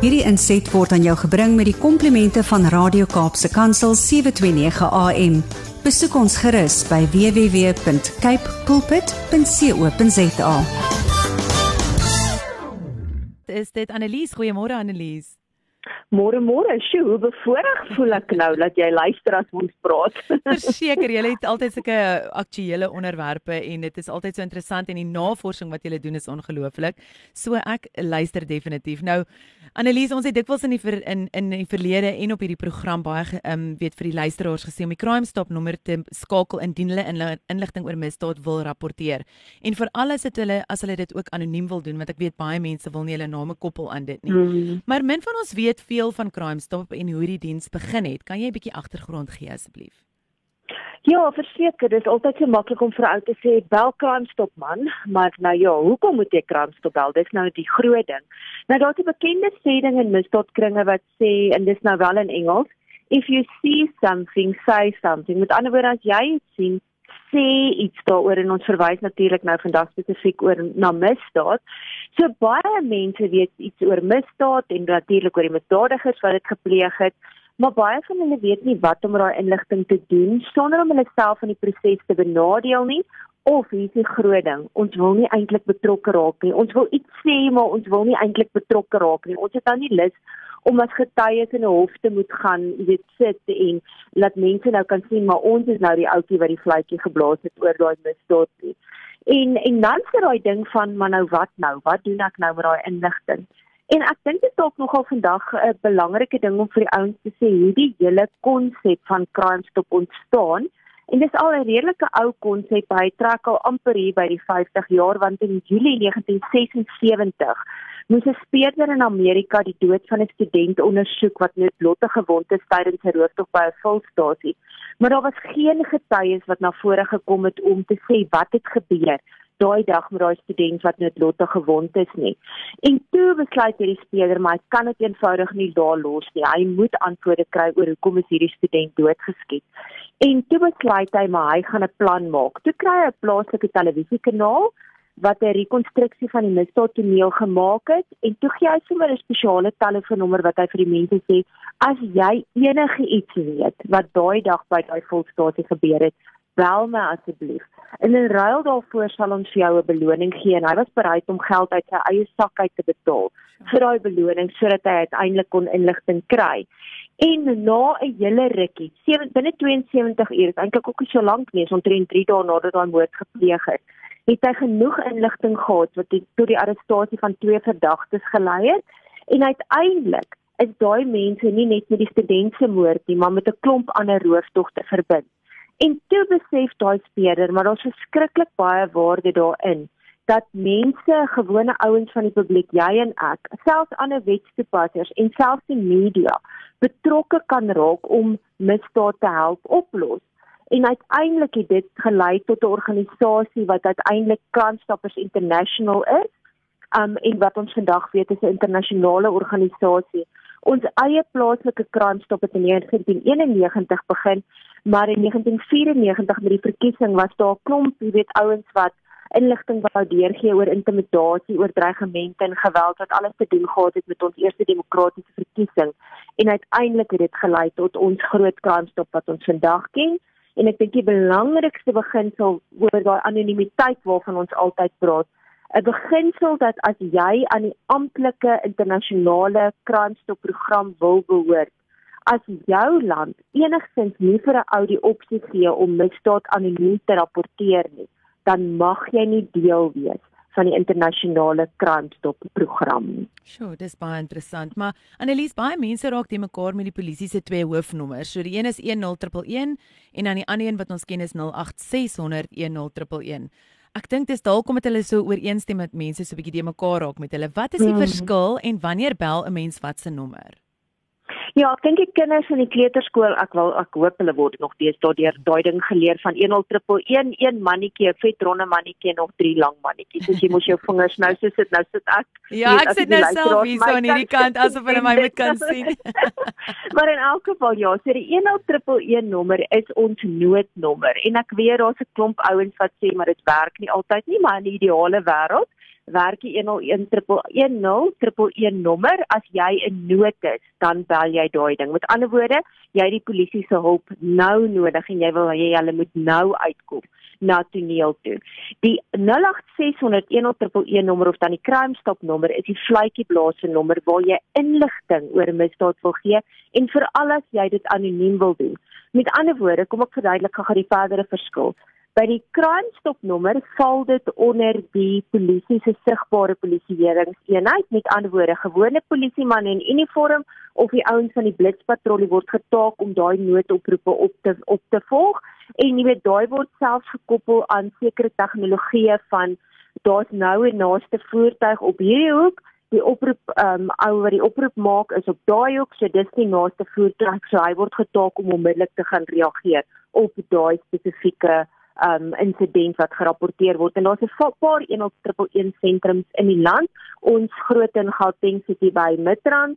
Hierdie inset word aan jou gebring met die komplimente van Radio Kaapse Kansel 729 AM. Besoek ons gerus by www.cape pulpit.co.za. Is dit Annelies? Goeiemôre Annelies. Môre môre, sjoe, hoe bevoorreg voel ek nou dat jy luister as ons praat. Verseker, jy het altyd sulke aktuelle onderwerpe en dit is altyd so interessant en die navorsing wat jy doen is ongelooflik. So ek luister definitief. Nou, Annelies, ons het dikwels in die ver, in in die verlede en op hierdie program baie ehm um, weet vir die luisteraars gesê om die crime stop nommer te skakel indien hulle inligting oor misdaad wil rapporteer. En vir alles het hulle as hulle dit ook anoniem wil doen want ek weet baie mense wil nie hulle name koppel aan dit nie. Mm. Maar min van ons weet veel van Crime Stop en hoe die diens begin het. Kan jy 'n bietjie agtergrond gee asseblief? Ja, verseker, dit is altyd so maklik om vir ou te sê bel Crime Stop man, maar nou ja, hoekom moet jy Crime Stop bel? Dis nou die groot ding. Nou daar's 'n bekende sê ding in misdaadkringe wat sê en dis nou wel in Engels, if you see something, say something. Met ander woorde as jy iets sien, sê iets daaroor en ons verwys natuurlik nou vandag spesifiek oor na misdaad. So baie mense weet iets oor misdaad en natuurlik oor die misdadigers wat dit gepleeg het, maar baie van hulle weet nie wat om daai inligting te doen sonder om hulle self in die proses te benadeel nie of hier is 'n groot ding. Ons wil nie eintlik betrokke raak nie. Ons wil iets sê, maar ons wil nie eintlik betrokke raak nie. Ons het dan nie lus om as getuies in 'n hof te moet gaan, jy weet, sit en laat mense nou kan sien maar ons is nou die ouetjie wat die vletjie geblaas het oor daai misdaad nie. En en dan sit daai ding van maar nou wat nou? Wat doen ek nou met daai inligting? En ek dink dit is ook nogal vandag 'n belangrike ding om vir die ouens te sê hierdie hele konsep van crime stop ontstaan En dis al 'n redelike ou konsep, hy trek al amper hier by die 50 jaar want in Julie 1976 moes 'n speurder in Amerika die dood van 'n student ondersoek wat noodlottig gewond is tydens 'n rooftog by 'n volstasie. Maar daar was geen getuies wat na vore gekom het om te sê wat het gebeur daai dag met daai student wat noodlottig gewond is nie. En toe besluit hierdie speurder maar hy kan dit eenvoudig nie daar los nie. Hy moet antwoorde kry oor hoekom is hierdie student doodgeskiet. En toe besluit hy maar hy gaan 'n plan maak. Toe kry hy 'n plaaslike televisiekanaal wat 'n rekonstruksie van die misdaadtoneel gemaak het en toe gee hy sommer 'n spesiale telefoonnommer wat hy vir die mense sê as jy enige iets weet wat daai dag by daai volstasie gebeur het bel my asseblief. En in ruil daarvoor sal ons jou 'n beloning gee en hy was bereid om geld uit sy eie sak uit te betaal vir daai beloning sodat hy uiteindelik kon inligting kry. En na 'n hele rukkie binne 72 ure eintlik ook so lank nie omtrent 3 dae nadat daai moord gepleeg is het hy genoeg inligting gehad wat tot die arrestasie van twee verdagtes gelei het. En uiteindelik is daai mense nie net met die student se moord nie maar met 'n klomp ander rooftogte verbind. En toe besef daai speurder maar daar's verskriklik baie waarde daarin dat mense, gewone ouens van die publiek, jy en ek, selfs ander wetstoepassers en selfs die media betrokke kan raak om misdaad te help oplos en uiteindelik het dit gelei tot 'n organisasie wat uiteindelik Crime International is. Um en wat ons vandag weet is 'n internasionale organisasie. Ons eie plaaslike Crime Stop het in 1991 begin, maar in 1994 met die verkiesing was daar 'n klomp, jy weet, ouens wat inligting wou deurgee oor intimidasie, oor dreigemente en geweld wat alles te doen gehad het met ons eerste demokratiese verkiesing. En uiteindelik het dit gelei tot ons groot Crime Stop wat ons vandag ken en ek dink die belangrikste beginsel oor daai anonimiteit waarvan ons altyd praat 'n beginsel dat as jy aan die amptelike internasionale crime stop program wil behoort as jou land enigstens nie vir 'n ou die opsie gee om misdaad anoniem te rapporteer nie dan mag jy nie deel wees van die internasionale crime stop program. Sjoe, dis baie interessant, maar Annelies, baie mense raak te mekaar met die polisie se twee hoofnommers. So die een is 10111 en dan die ander een wat ons ken is 08600 10111. Ek dink dis dalk omdat hulle so ooreenstem met mense so 'n bietjie te mekaar raak met hulle. Wat is die mm. verskil en wanneer bel 'n mens wat se nommer? Ja, ek dink die kinders in die kleuterskool, ek wil ek hoop hulle word nog deesdae deur daai ding geleer van 10111 een mannetjie, 'n vet ronde mannetjie en nog drie lang mannetjies. So jy moet jou vingers nou so sit, nou sit ek. Ja, ek sit nou self hier so aan hierdie kant asof hulle my moet kan sien. maar in elk geval ja, so die 10111 nommer is ons noodnommer en ek weet daar's 'n klomp ouens wat sê maar dit werk nie altyd nie, maar in die ideale wêreld werk die 10110 nommer as jy in nood is, dan bel jy daai ding. Met ander woorde, jy het die polisie se hulp nou nodig en jy wil hê hulle moet nou uitkom na toneel toe. Die 08601011 nommer of dan die crime stop nommer is die vletjie blaas se nommer waar jy inligting oor misdaad wil gee en veral as jy dit anoniem wil doen. Met ander woorde, kom ek verduidelik gou die verdere verskil. By die crime stop nommer val dit onder die polisie se sigbare polisieeringseenheid. Met ander woorde, gewone polisieman in uniform of die ouens van die blitspatrollie word getaak om daai noodoproepe op te op te volg. En jy weet daai word selfs gekoppel aan sekere tegnologieë van daar's nou 'n naaste voertuig op hierdie hoek. Die oproep ehm um, ou wat die oproep maak is op daai hoek so dis die naaste voertuig. So hy word getaak om onmiddellik te gaan reageer op daai spesifieke um insident wat gerapporteer word en daar's 'n paar 111 sentrums in die land ons groot in Gauteng City by Midrand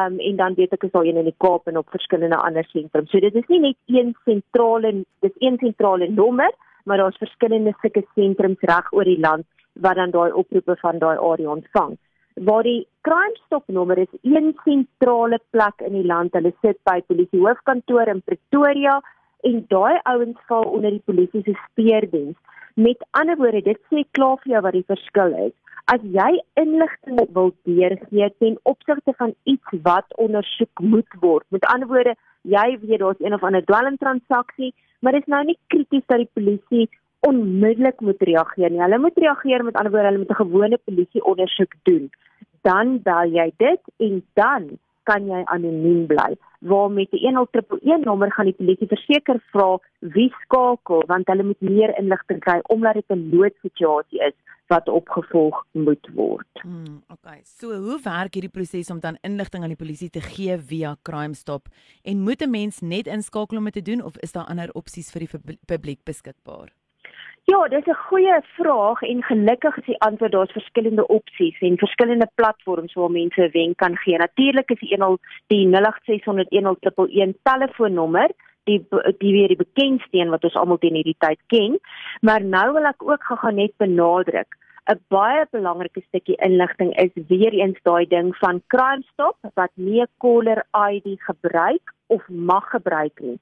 um en dan weet ek is daar een in die Kaap en op verskillende ander sentrums. So dit is nie net een sentrale dis een sentrale nommer, maar daar's verskillende sulke sentrums reg oor die land wat dan daai oproepe van daai area ontvang. Waar die crime stop nommer is een sentrale plek in die land. Hulle sit by polisie hoofkantoor in Pretoria en daai ouens val onder die polisie se speerdiens. Met ander woorde, dit sê klaar vir jou wat die verskil is. As jy inligting wil deurgee ten opsigte van iets wat ondersoek moet word. Met ander woorde, jy weet daar's een of ander dwelmtransaksie, maar dit is nou nie krities dat die polisie onmiddellik moet reageer nie. Hulle moet reageer met ander woorde, hulle moet 'n gewone polisie ondersoek doen. Dan bel jy dit en dan kan jy anoniem bly. Waar met die 10111 nommer gaan die polisie verseker vra wie skakel want hulle moet meer inligting kry omdat dit 'n noodsituasie is wat opgevolg moet word. Hmm, okay. So hoe werk hierdie proses om dan inligting aan die polisie te gee via Crime Stop en moet 'n mens net inskakel om dit te doen of is daar ander opsies vir die publiek beskikbaar? Ja, dis 'n goeie vraag en gelukkig is die antwoord daar's verskillende opsies en verskillende platforms waar mense wenk kan gee. Natuurlik is die 10 die 08601011 telefoonnommer die die weer die bekendste een wat ons almal teen hierdie tyd ken. Maar nou wil ek ook gou-gou net benadruk 'n baie belangrike stukkie inligting is weer eens daai ding van Crime Stop wat nie 'n caller ID gebruik of mag gebruik nie.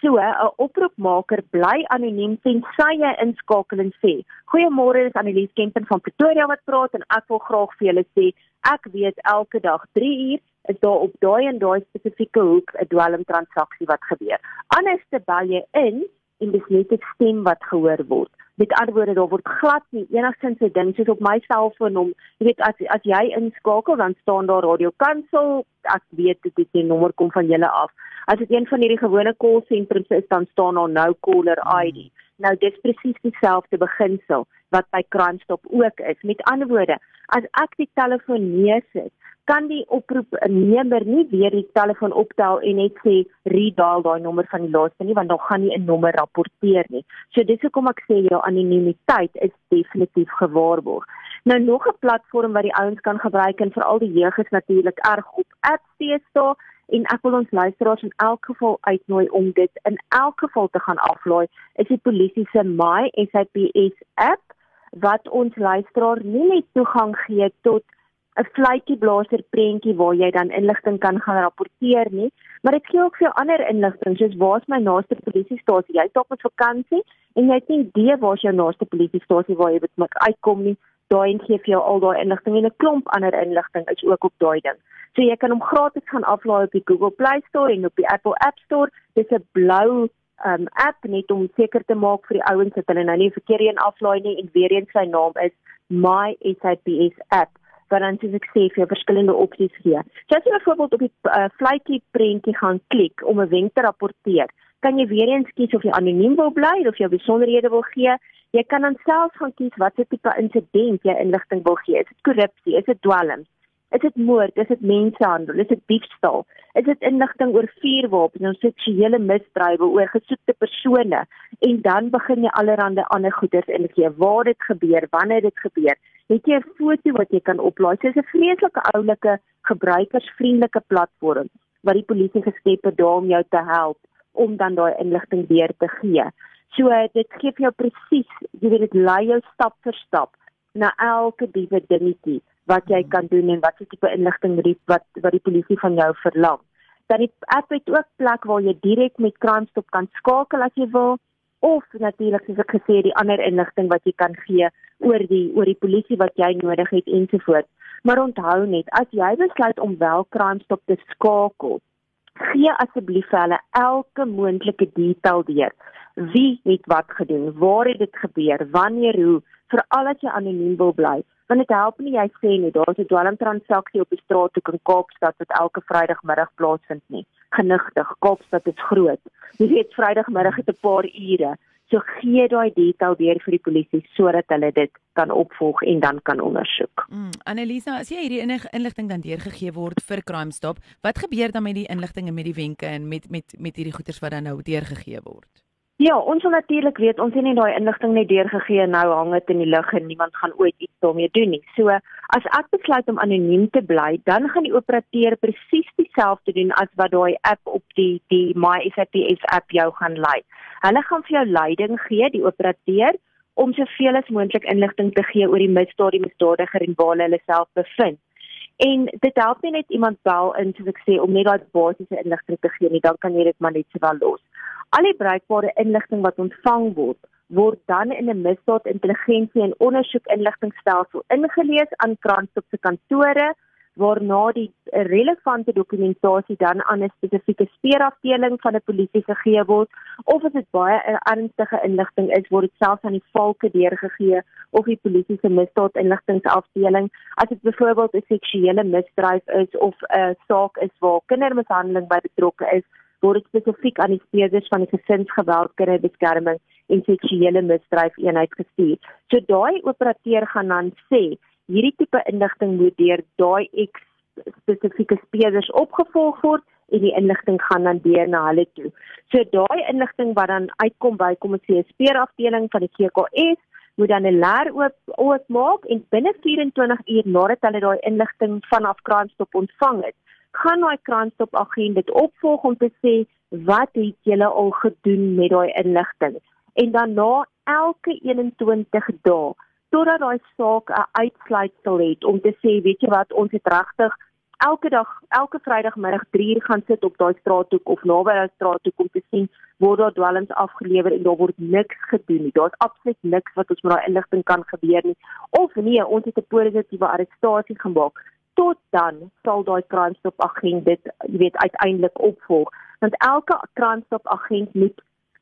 So, 'n oproepmaker bly anoniem tensy jy inskakel en sê: "Goeiemôre, dis Annelies Kempen van Pretoria wat praat en ek wil graag vir julle sê, ek weet elke dag 3 uur is daar op daai en daai spesifieke hoek 'n dwelmtransaksie wat gebeur. Anders te bel jy in en dis net 'n stem wat gehoor word. Met ander woorde, daar word glad nie enigstens 'n ding soos op my selfoon om, jy weet as as jy inskakel dan staan daar radio kansel, ek weet dit is die nommer kom van julle af. As dit een van hierdie gewone call centers is, dan staan daar nou caller ID. Hmm. Nou dis presies dieselfde beginsel wat by Crime Stop ook is. Met ander woorde, as ek die telefoon neersit kan die oproepnemer nie weer die telefoon optel en net sê redial daai nommer van die laaste nie want dan gaan nie 'n nommer rapporteer nie. So dis hoekom ek sê jou anonimiteit is definitief gewaarborg. Nou nog 'n platform wat die ouens kan gebruik en veral die jeug is natuurlik erg op Appsteesta en ek wil ons luisteraars in elk geval uitnooi om dit in elk geval te gaan aflaai. Is die polisie se My SAPS app wat ons luisteraar nie net toegang gee tot 'n vletjie blaser prentjie waar jy dan inligting kan gaan rapporteer nie, maar dit gee ook vir ander inligting soos waar's my naaste polisiestasie? Jy's dalk op vakansie en jy het nie idee waar's jou naaste polisiestasie waar jy moet uitkom nie. Daai gee vir jou al daai inligting en 'n klomp ander inligting is ook op daai ding. So jy kan hom gratis gaan aflaai op die Google Play Store en op die Apple App Store. Dis 'n blou um app net om seker te maak vir die ouens dat hulle nou nie verkeerd een aflaai nie en weer eens sy naam is My SAPS app wat dan soos ek sê vir verskillende opsies gee. So as jy byvoorbeeld op die uh, vletjie prentjie gaan klik om 'n wenk te rapporteer, kan jy weer eens kies of jy anoniem wil bly of jy besonderhede wil gee. Jy kan dan self gaan kies watter tipe insident jy inligting wil gee. Is dit korrupsie? Is dit dwelm? Is dit moord? Is dit mensenhandel? Is dit diefstal? Is dit inligting oor vuurwapens en seksuele misdrywe oor gesoekte persone? En dan begin jy allerlei ander goeders ingee. Waar dit gebeur, wanneer dit gebeur. Het jy 'n foto wat jy kan oplaai? Dit is 'n vreeslike oulike gebruikersvriendelike platform wat die polisie geskep het om jou te help om dan daai inligting weer te gee. So dit gee vir jou presies, jy weet dit lei jou stap vir stap na elke diewe dingetjie wat jy kan doen en wat se tipe inligting wat wat die polisie van jou verlang. Dan die app het ook plek waar jy direk met Crime Stop kan skakel as jy wil of natuurlik soos ek gesê die ander inligting wat jy kan gee oor die oor die polisie wat jy nodig het ensovoorts. Maar onthou net, as jy besluit om wel Crime Stop te skakel, gee asseblief vir hulle elke moontlike detail deur. Wie het wat gedoen? Waar het dit gebeur? Wanneer? Hoe? Veral as jy anoniem wil bly. Want dit help nie jy sê nie daar's 'n dwelmtransaksie op die straat in Kaapstad wat elke Vrydagmiddag plaasvind nie. Genigtig, Kaapstad is groot. Jy weet Vrydagmiddag het 'n paar ure. So gee daai detail deur vir die polisie sodat hulle dit kan opvolg en dan kan ondersoek. Mm, Annelisa, as jy hierdie inligting dan deurgegee word vir Crime Stop, wat gebeur dan met die inligting en met die wenke en met met met hierdie goeders wat dan nou deurgegee word? Ja, ons wil natuurlik weet, ons het nie daai inligting net deurgegee nou hang dit in die lug en niemand gaan ooit iets daarmee doen nie. So, as ek besluit om anoniem te bly, dan gaan die operateur presies dieselfde doen as wat daai app op die die MySAPS app jou gaan lei. Hulle gaan vir jou leiding gee, die operateur, om soveel as moontlik inligting te gee oor die misdaad, die misdadiger en waar hulle self bevind. En dit help nie net iemand bel in soos ek sê om net daai basiese inligting te gee nie, dan kan jy dit maar net sowel los. Al die bruikbare inligting wat ontvang word, word dan in 'n misdaad intelligensie en ondersoek inligtingstelsel ingelees aan Kransop se kantore waarna die relevante dokumentasie dan aan 'n spesifieke speurafdeling van 'n polisie gegee word of as dit baie ernstige inligting is word dit selfs aan die valke deurgegee of die polisie se misdaadinligtingsafdeling as dit byvoorbeeld 'n seksuele misdryf is of 'n saak is waar kindermishandeling by betrokke is word dit spesifiek aan die speurders van die gesinsgeweld kinderbeskerming en seksuele misdryf eenheid gestuur. So daai operateur gaan dan sê hierdie tipe inligting moet deur daai X spesifieke speurders opgevolg word en die inligting gaan dan deur na hulle toe. So daai inligting wat dan uitkom by kom ons sê 'n speurafdeling van die GKS moet dan 'n leer oop oopmaak en binne 24 uur nadat hulle daai inligting vanaf Crime Stop ontvang het, gaan daai Crime Stop agent dit opvolg om te sê wat het julle al gedoen met daai inligting? En dan na elke 21 dae totdat daai saak 'n uitsluitsel het om te sê weet jy wat ons het regtig elke dag elke vrydagmiddag 3 uur gaan sit op daai straathoek of naby daai straathoek om te sien word daar dwelms afgelewer en daar word niks gedoen nie. Daar's absoluut niks wat ons met daai inligting kan gebeur nie. Of nee ons het 'n positiewe arrestasie gemaak tot dan sal daai crime stop agent dit jy weet uiteindelik opvolg want elke crime stop agent moet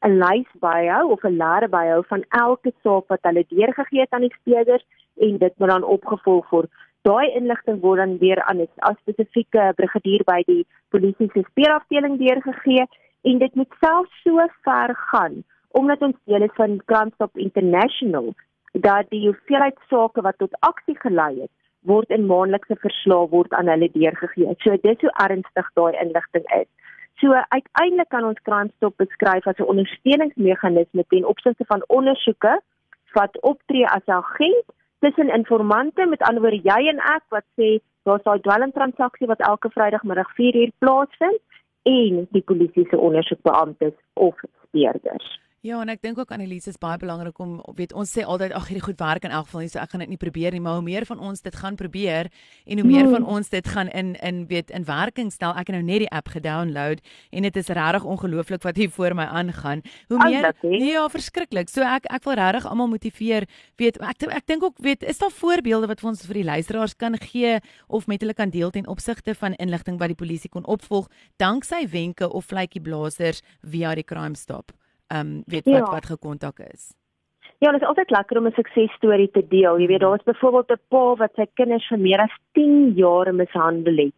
'n lys byhou of 'n lêre byhou van elke saak wat hulle deurgegee het aan die speurders en dit moet dan opgevolg word. Daai inligting word dan weer aan 'n spesifieke brigadier by die polisie se speurafdeling deurgegee en dit moet selfs so ver gaan omdat ons deel is van Crime Stop International dat die hoeveelheid sake wat tot aksie gelei het word in maandelikse verslae word aan hulle deurgegee. So dis hoe ernstig daai inligting is. So uiteindelik kan ons Crime Stop beskryf as 'n ondersteuningsmeganisme ten opsigte van ondersoeke wat optree as 'n agent tussen informante met ander woorde jy en ek wat sê daar's daai dwelmtransaksie wat elke Vrydagmiddag 4uur plaasvind en die polisie se ondersoekbeamptes of speurders. Ja, en ek dink ook Annelies is baie belangrik om weet ons sê altyd ag hierdie goed werk in elk geval nie so ek gaan dit nie probeer nie, maar hoe meer van ons dit gaan probeer en hoe meer van hmm. ons dit gaan in in weet in werking stel. Ek het nou net die app gedownload en dit is regtig ongelooflik wat hier voor my aangaan. Hoe meer Ja, verskriklik. So ek ek wil regtig almal motiveer. Weet ek ek dink ook weet is daar voorbeelde wat vir ons vir die luisteraars kan gee of met hulle kan deel ten opsigte van inligting wat die polisie kon opvolg danksy wenke of vletjie blaasers via die crime stop ehm um, weet wat ja. wat gekontak is. Ja, dit is altyd lekker om 'n suksesstorie te deel. Jy weet, daar is byvoorbeeld 'n pa wat sy kinders vir meer as 10 jaar mishandel het.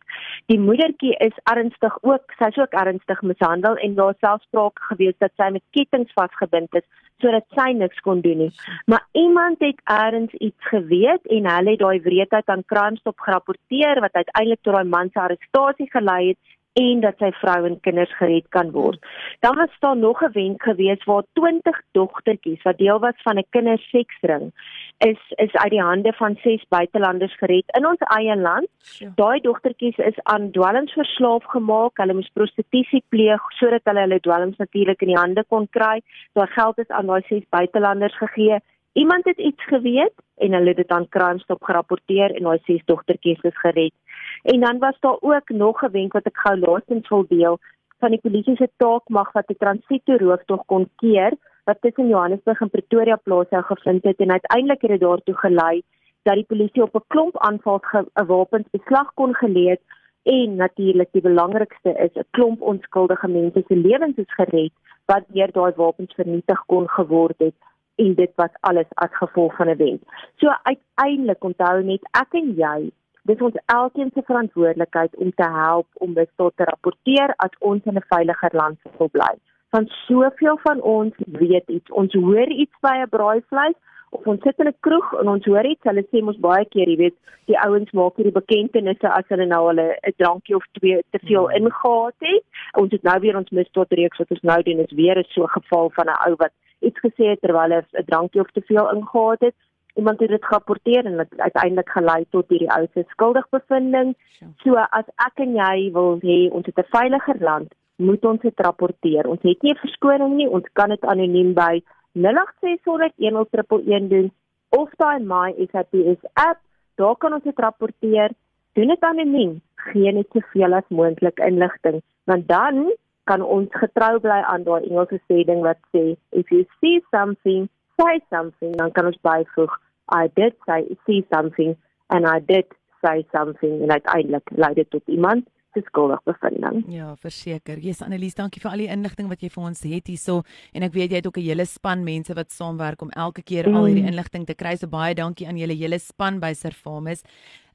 Die moedertjie is ernstig ook, sy's ook ernstig mishandel en daar selfs sprake gewees dat sy met kettinge vasgebind is sodat sy niks kon doen nie. Maar iemand het eers iets geweet en hulle het daai wreedheid aan Crime Stop gerapporteer wat uiteindelik tot daai man se arrestasie gelei het en dat sy vrou en kinders gered kan word. Dan was daar nog 'n wenk gewees waar 20 dogtertjies wat deel was van 'n kinderseksring is is uit die hande van ses buitelanders gered in ons eie land. Daai dogtertjies is aan dwelms verslaaf gemaak. Hulle moes prostitusie pleeg sodat hulle hulle dwelms natuurlik in die hande kon kry. Daai geld is aan daai ses buitelanders gegee Iemand het iets geweet en hulle het dit aan Crime Stop gerapporteer en daai ses dogtertjies is gered. En dan was daar ook nog 'n wenk wat ek gou laasens wil deel van die polisie se taak mag wat 'n transito rooftog kon keer wat tussen Johannesburg en Pretoria plaas sou gevind het en uiteindelik het dit daartoe gelei dat die polisie op 'n klomp aanvals 'n wapens beslag kon het en natuurlik die belangrikste is 'n klomp onskuldige mense se lewens is gered wat deur daai wapens vernietig kon geword het en dit was alles as gevolg van 'n wet. So uiteindelik onthou net ek en jy dis ons elkeen se verantwoordelikheid om te help om dit tot te rapporteer as ons in 'n veiliger land wil bly. Van soveel van ons weet iets, ons hoor iets by 'n braaivleis of ons sit in 'n kroeg en ons hoor iets, hulle sê mos baie keer, jy weet, die ouens maak hierdie bekentenisse as hulle nou hulle 'n drankie of twee te veel hmm. ingehaat het. Ons het nou weer ons misdaad reeks wat ons nou doen is weer 'n so geval van 'n ou wat iets gesê het terwyl hy 'n drankie of te veel ingehaat het. Iemand het dit gerapporteer en dit uiteindelik gelei tot hierdie ou se skuldigbevindings. So as ek en jy wil hê ons het 'n veiliger land, moet ons dit rapporteer. Ons het nie 'n verskoning nie, ons kan dit anoniem by 08601011 doen of daai my SAPS app, daar kan ons dit rapporteer. Doen dit anoniem, gee net soveel as moontlik inligting, want dan kan ons getrou bly aan daai Engelse sê ding wat sê if you see something, say something, dan kan ons byvoeg I did say see something and I did say something en uiteindelik lei dit tot iemand se skuldig bevinding. Ja, verseker. Jesus Annelies, dankie vir al die inligting wat jy vir ons het hierso en ek weet jy het ook 'n hele span mense wat saamwerk om elke keer mm. al hierdie mm. inligting te kry. So baie dankie aan julle hele span by Servamus.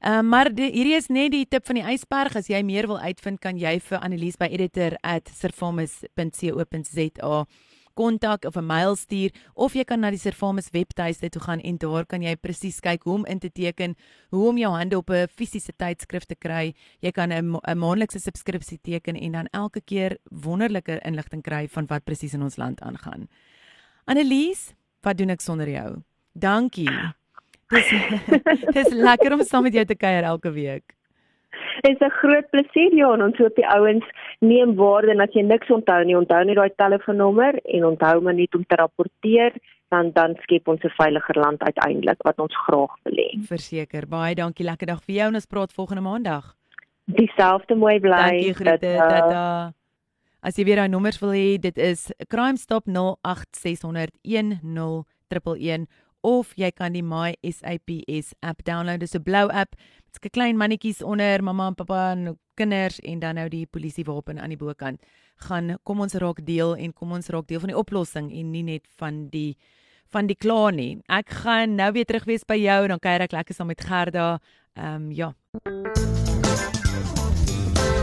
Ehm uh, maar die, hierdie is net die tip van die ysberg. As jy meer wil uitvind, kan jy vir Annelies by editor@servamus.co.za kontak of 'n mail stuur of jy kan na die Servamus webtuiste toe gaan en daar kan jy presies kyk hoe om in te teken, hoe om jou hande op 'n fisiese tydskrif te kry. Jy kan 'n maandelikse subskripsie teken en dan elke keer wonderlike inligting kry van wat presies in ons land aangaan. Annelies, wat doen ek sonder jou? Dankie. Dis dis lekker om saam met jou te kuier elke week is 'n groot plesier ja en ons hoop die ouens neem waarde en as jy niks onthou nie, onthou net daai telefoonnommer en onthou maar net om te rapporteer dan dan skep ons 'n veiliger land uiteindelik wat ons graag wil hê. Verseker. Baie dankie. Lekker dag vir jou en ons praat volgende maandag. Dieselfde mooi bly. Dankie groete. Tata. As jy weer daai nommers wil hê, dit is Crime Stop 08601011 of jy kan die My SAPS app download. Dis 'n blou app met 'n klein mannetjies onder mamma en pappa en kinders en dan nou die polisiewapen aan die bokant. Gaan kom ons raak deel en kom ons raak deel van die oplossing en nie net van die van die kla nie. Ek gaan nou weer terug wees by jou en dan kuier ek lekker saam met Gerda. Ehm um, ja.